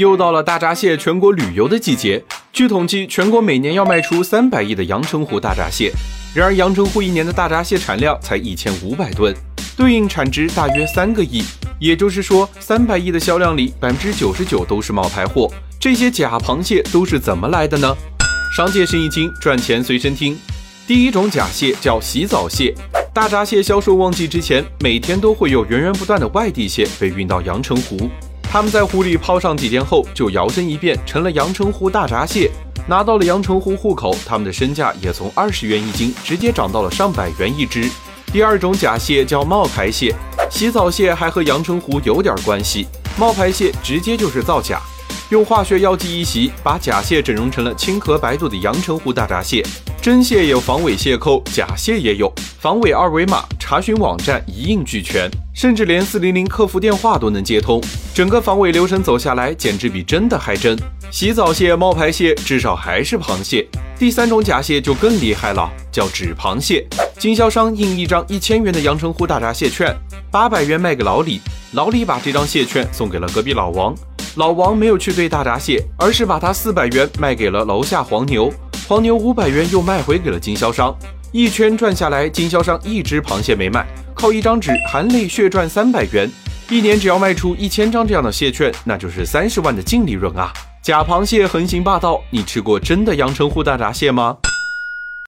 又到了大闸蟹全国旅游的季节。据统计，全国每年要卖出三百亿的阳澄湖大闸蟹。然而，阳澄湖一年的大闸蟹产量才一千五百吨，对应产值大约三个亿。也就是说，三百亿的销量里，百分之九十九都是冒牌货。这些假螃蟹都是怎么来的呢？商界生意经，赚钱随身听。第一种假蟹叫洗澡蟹。大闸蟹销售旺季之前，每天都会有源源不断的外地蟹被运到阳澄湖。他们在湖里泡上几天后，就摇身一变成了阳澄湖大闸蟹，拿到了阳澄湖户口，他们的身价也从二十元一斤直接涨到了上百元一只。第二种假蟹叫冒牌蟹，洗澡蟹还和阳澄湖有点关系，冒牌蟹直接就是造假，用化学药剂一洗，把假蟹整容成了青壳白肚的阳澄湖大闸蟹。真蟹有防伪蟹扣，假蟹也有防伪二维码，查询网站一应俱全，甚至连四零零客服电话都能接通。整个防伪流程走下来，简直比真的还真。洗澡蟹、冒牌蟹，至少还是螃蟹。第三种假蟹就更厉害了，叫纸螃蟹。经销商印一张一千元的阳澄湖大闸蟹券，八百元卖给老李，老李把这张蟹券送给了隔壁老王，老王没有去兑大闸蟹，而是把他四百元卖给了楼下黄牛。黄牛五百元又卖回给了经销商，一圈转下来，经销商一只螃蟹没卖，靠一张纸含泪血赚三百元。一年只要卖出一千张这样的蟹券，那就是三十万的净利润啊！假螃蟹横行霸道，你吃过真的阳澄湖大闸蟹吗？